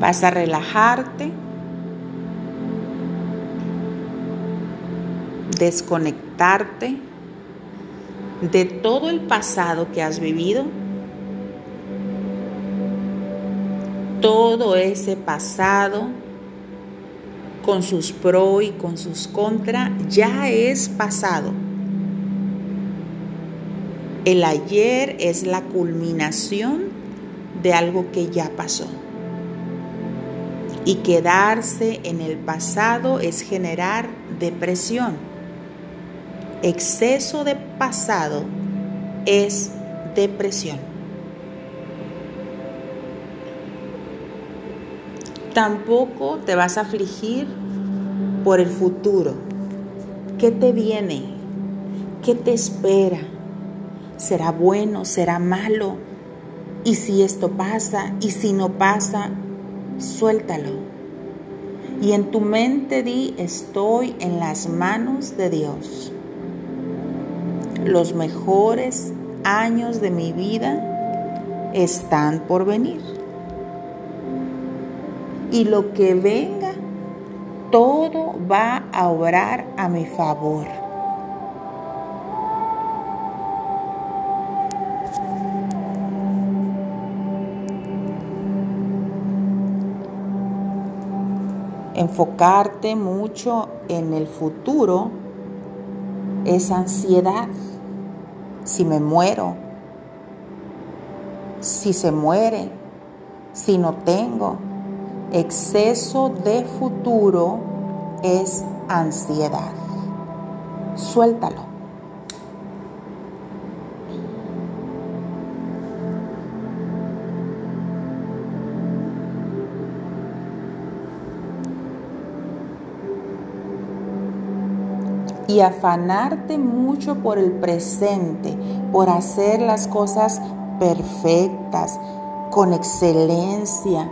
Vas a relajarte, desconectarte de todo el pasado que has vivido, todo ese pasado con sus pros y con sus contras ya es pasado. El ayer es la culminación de algo que ya pasó. Y quedarse en el pasado es generar depresión. Exceso de pasado es depresión. Tampoco te vas a afligir por el futuro. ¿Qué te viene? ¿Qué te espera? ¿Será bueno? ¿Será malo? ¿Y si esto pasa? ¿Y si no pasa? Suéltalo. Y en tu mente di, estoy en las manos de Dios. Los mejores años de mi vida están por venir. Y lo que venga, todo va a obrar a mi favor. Enfocarte mucho en el futuro es ansiedad. Si me muero, si se muere, si no tengo. Exceso de futuro es ansiedad. Suéltalo. Y afanarte mucho por el presente, por hacer las cosas perfectas, con excelencia,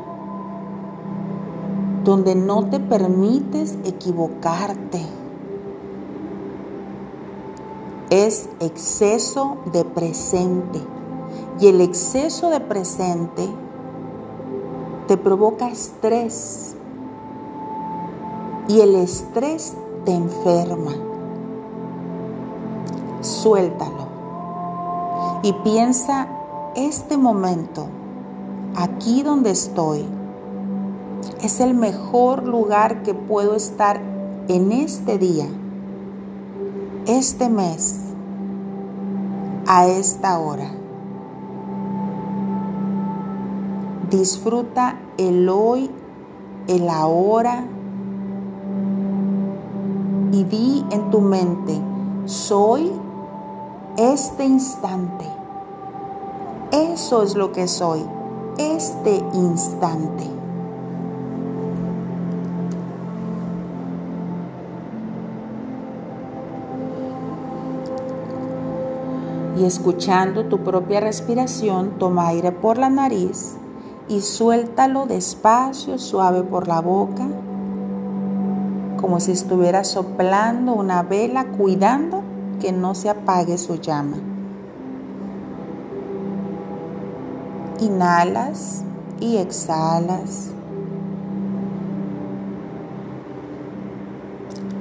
donde no te permites equivocarte. Es exceso de presente. Y el exceso de presente te provoca estrés. Y el estrés te enferma suéltalo. Y piensa este momento, aquí donde estoy, es el mejor lugar que puedo estar en este día, este mes, a esta hora. Disfruta el hoy, el ahora y di en tu mente, soy este instante. Eso es lo que soy, este instante. Y escuchando tu propia respiración, toma aire por la nariz y suéltalo despacio, suave por la boca, como si estuviera soplando una vela, cuidando que no se apague su llama. Inhalas y exhalas.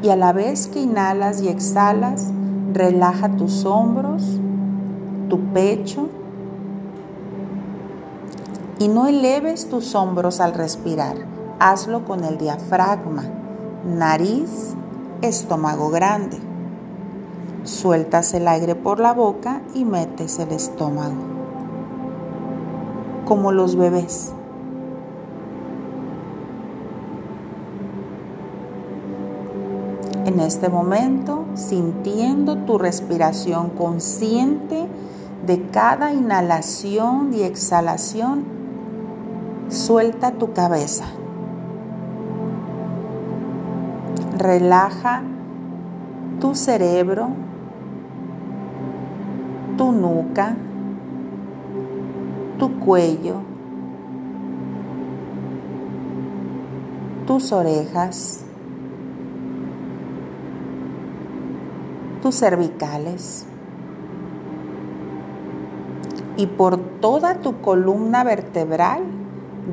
Y a la vez que inhalas y exhalas, relaja tus hombros, tu pecho. Y no eleves tus hombros al respirar. Hazlo con el diafragma, nariz, estómago grande. Sueltas el aire por la boca y metes el estómago. Como los bebés. En este momento, sintiendo tu respiración consciente de cada inhalación y exhalación, suelta tu cabeza. Relaja tu cerebro tu nuca, tu cuello, tus orejas, tus cervicales y por toda tu columna vertebral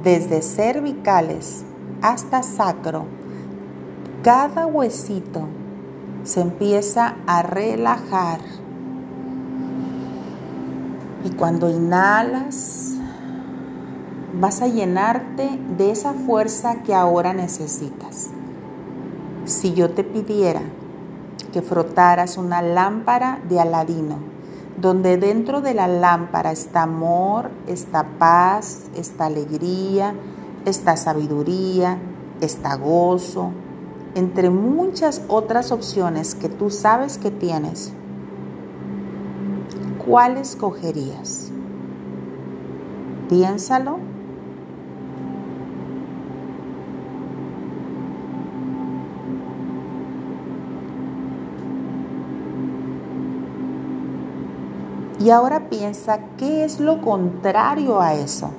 desde cervicales hasta sacro, cada huesito se empieza a relajar. Y cuando inhalas, vas a llenarte de esa fuerza que ahora necesitas. Si yo te pidiera que frotaras una lámpara de aladino, donde dentro de la lámpara está amor, está paz, está alegría, está sabiduría, está gozo, entre muchas otras opciones que tú sabes que tienes, ¿cuál escogerías? Piénsalo. Y ahora piensa qué es lo contrario a eso.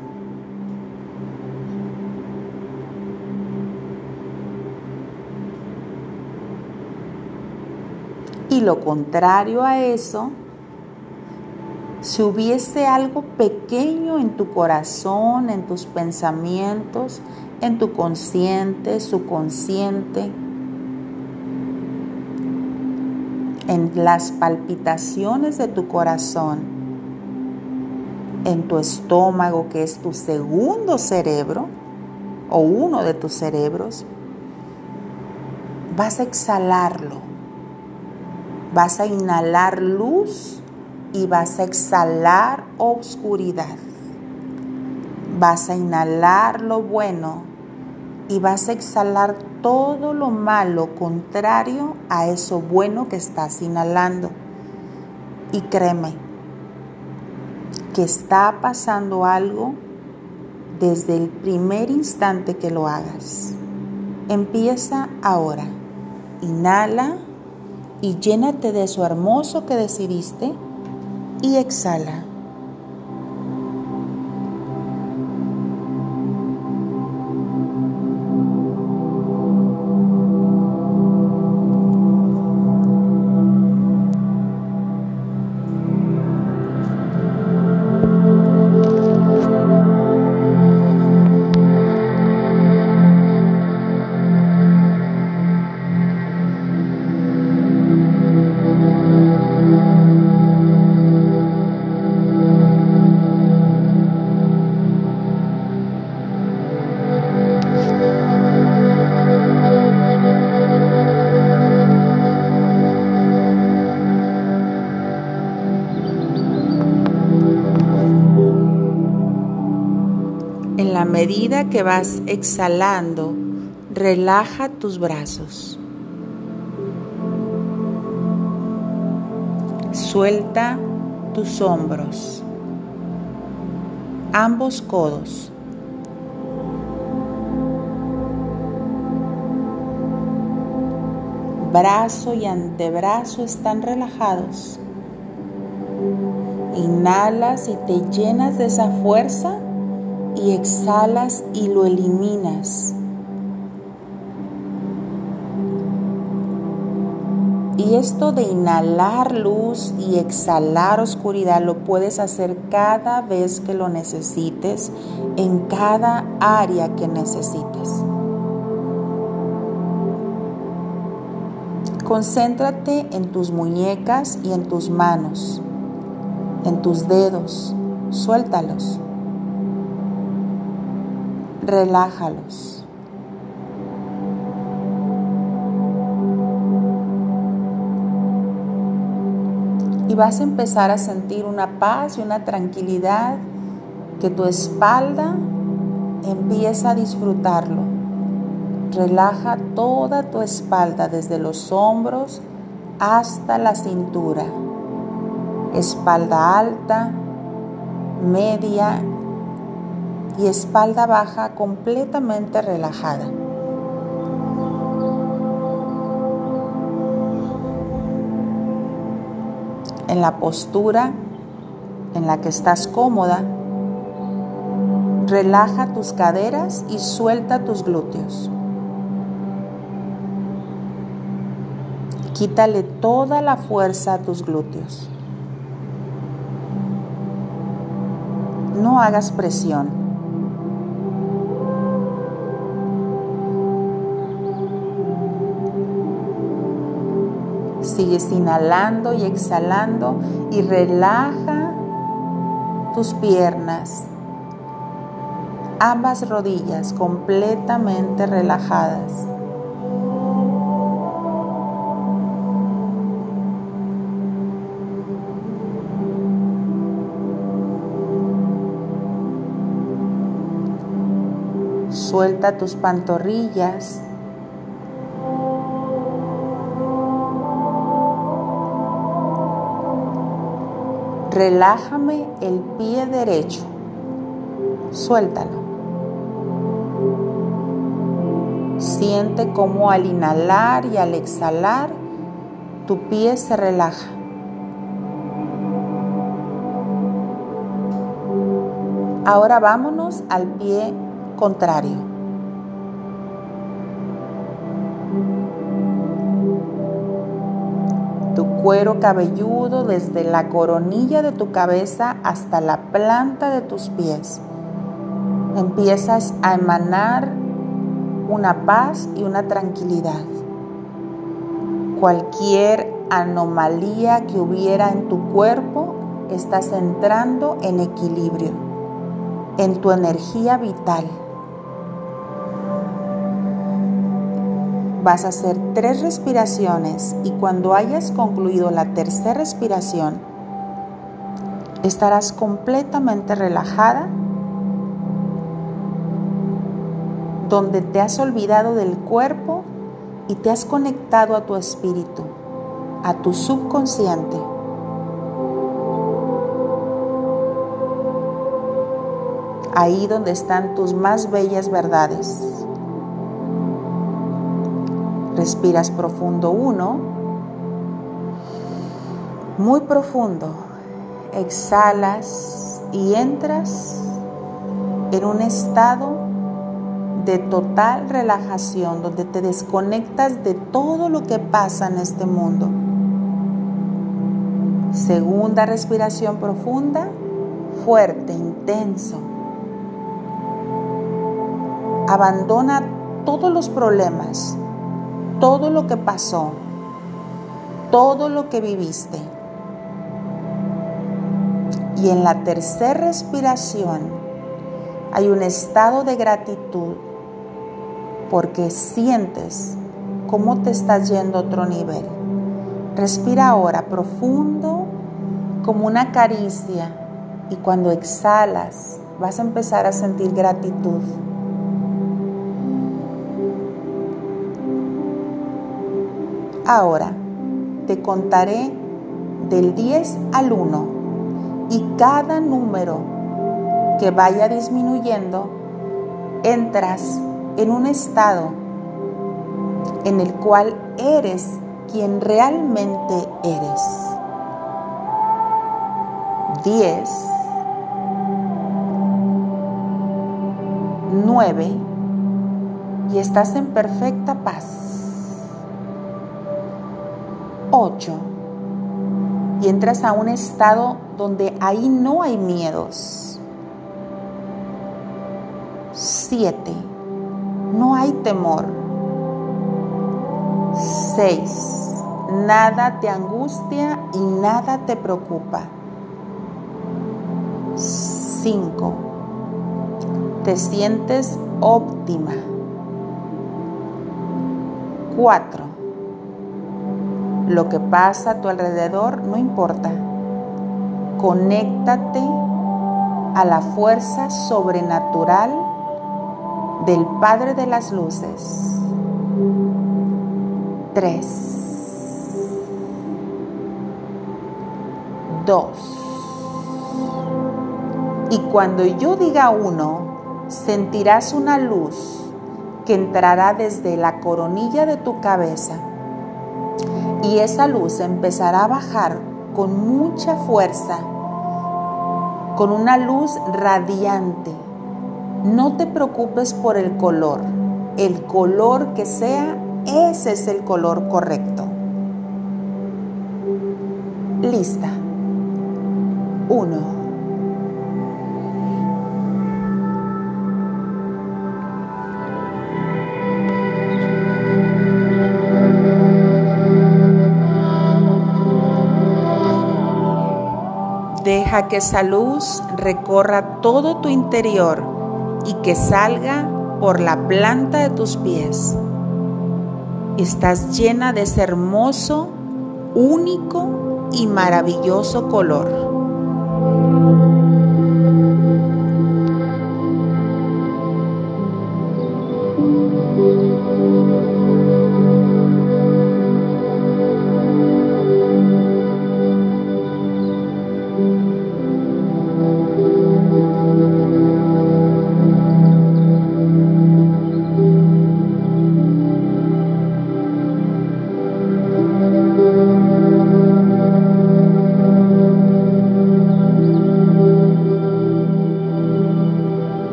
Y lo contrario a eso, si hubiese algo pequeño en tu corazón, en tus pensamientos, en tu consciente, subconsciente, en las palpitaciones de tu corazón, en tu estómago, que es tu segundo cerebro, o uno de tus cerebros, vas a exhalarlo. Vas a inhalar luz y vas a exhalar oscuridad. Vas a inhalar lo bueno y vas a exhalar todo lo malo contrario a eso bueno que estás inhalando. Y créeme que está pasando algo desde el primer instante que lo hagas. Empieza ahora. Inhala y llénate de eso hermoso que decidiste y exhala. Medida que vas exhalando, relaja tus brazos. Suelta tus hombros, ambos codos. Brazo y antebrazo están relajados. Inhalas y te llenas de esa fuerza y exhalas y lo eliminas. Y esto de inhalar luz y exhalar oscuridad lo puedes hacer cada vez que lo necesites, en cada área que necesites. Concéntrate en tus muñecas y en tus manos, en tus dedos, suéltalos relájalos. Y vas a empezar a sentir una paz y una tranquilidad que tu espalda empieza a disfrutarlo. Relaja toda tu espalda desde los hombros hasta la cintura. Espalda alta, media y espalda baja completamente relajada. En la postura en la que estás cómoda, relaja tus caderas y suelta tus glúteos. Quítale toda la fuerza a tus glúteos. No hagas presión Sigues inhalando y exhalando y relaja tus piernas, ambas rodillas completamente relajadas. Suelta tus pantorrillas. Relájame el pie derecho. Suéltalo. Siente cómo al inhalar y al exhalar tu pie se relaja. Ahora vámonos al pie contrario. Cuero cabelludo desde la coronilla de tu cabeza hasta la planta de tus pies. Empiezas a emanar una paz y una tranquilidad. Cualquier anomalía que hubiera en tu cuerpo, estás entrando en equilibrio, en tu energía vital. Vas a hacer tres respiraciones y cuando hayas concluido la tercera respiración, estarás completamente relajada, donde te has olvidado del cuerpo y te has conectado a tu espíritu, a tu subconsciente. Ahí donde están tus más bellas verdades. Respiras profundo uno, muy profundo. Exhalas y entras en un estado de total relajación, donde te desconectas de todo lo que pasa en este mundo. Segunda respiración profunda, fuerte, intenso. Abandona todos los problemas, todo lo que pasó, todo lo que viviste. Y en la tercera respiración hay un estado de gratitud porque sientes cómo te estás yendo a otro nivel. Respira ahora profundo como una caricia y cuando exhalas vas a empezar a sentir gratitud. Ahora te contaré del 10 al 1 y cada número que vaya disminuyendo, entras en un estado en el cual eres quien realmente eres. 10, 9 y estás en perfecta paz. 8 y entras a un estado donde ahí no hay miedos. 7. No hay temor. 6. Nada te angustia y nada te preocupa. 5. Te sientes óptima. 4 lo que pasa a tu alrededor no importa. Conéctate a la fuerza sobrenatural del Padre de las Luces. 3. 2. Y cuando yo diga uno, sentirás una luz que entrará desde la coronilla de tu cabeza y esa luz empezará a bajar con mucha fuerza, con una luz radiante. No te preocupes por el color. El color que sea, ese es el color correcto. Lista. Uno. Que esa luz recorra todo tu interior y que salga por la planta de tus pies. Estás llena de ese hermoso, único y maravilloso color.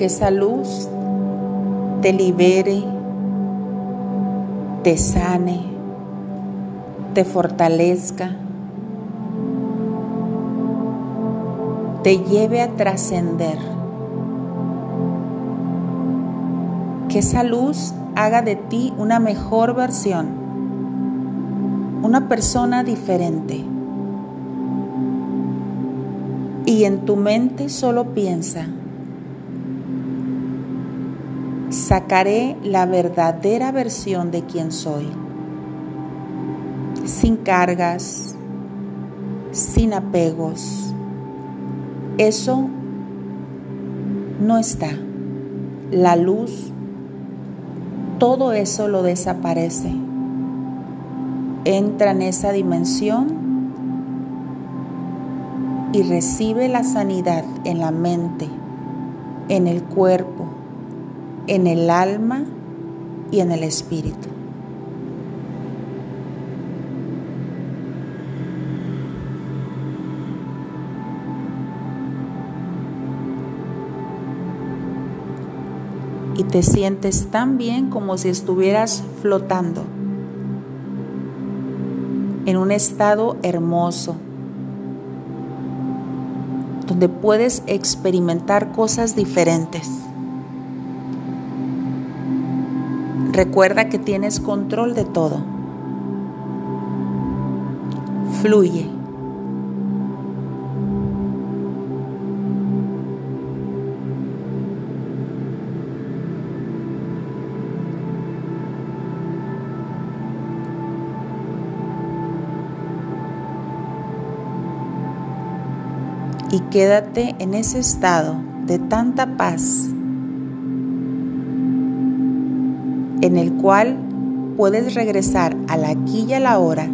Que esa luz te libere, te sane, te fortalezca, te lleve a trascender. Que esa luz haga de ti una mejor versión, una persona diferente. Y en tu mente solo piensa, sacaré la verdadera versión de quien soy, sin cargas, sin apegos. Eso no está. La luz, todo eso lo desaparece. Entra en esa dimensión y recibe la sanidad en la mente, en el cuerpo, en el alma y en el espíritu. Y te sientes tan bien como si estuvieras flotando en un estado hermoso, donde puedes experimentar cosas diferentes. Recuerda que tienes control de todo. Fluye. Y quédate en ese estado de tanta paz en el cual puedes regresar al aquí y a la hora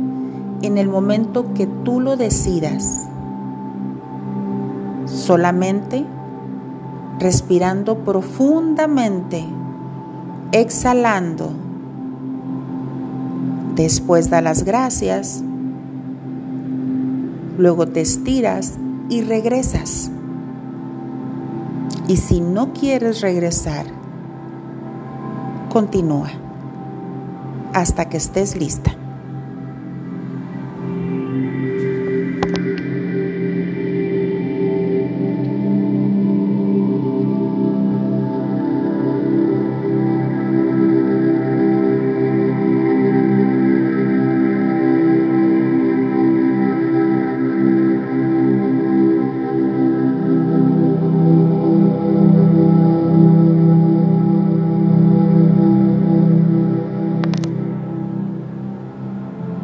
en el momento que tú lo decidas. Solamente respirando profundamente, exhalando. Después da las gracias, luego te estiras y regresas. Y si no quieres regresar, Continúa hasta que estés lista.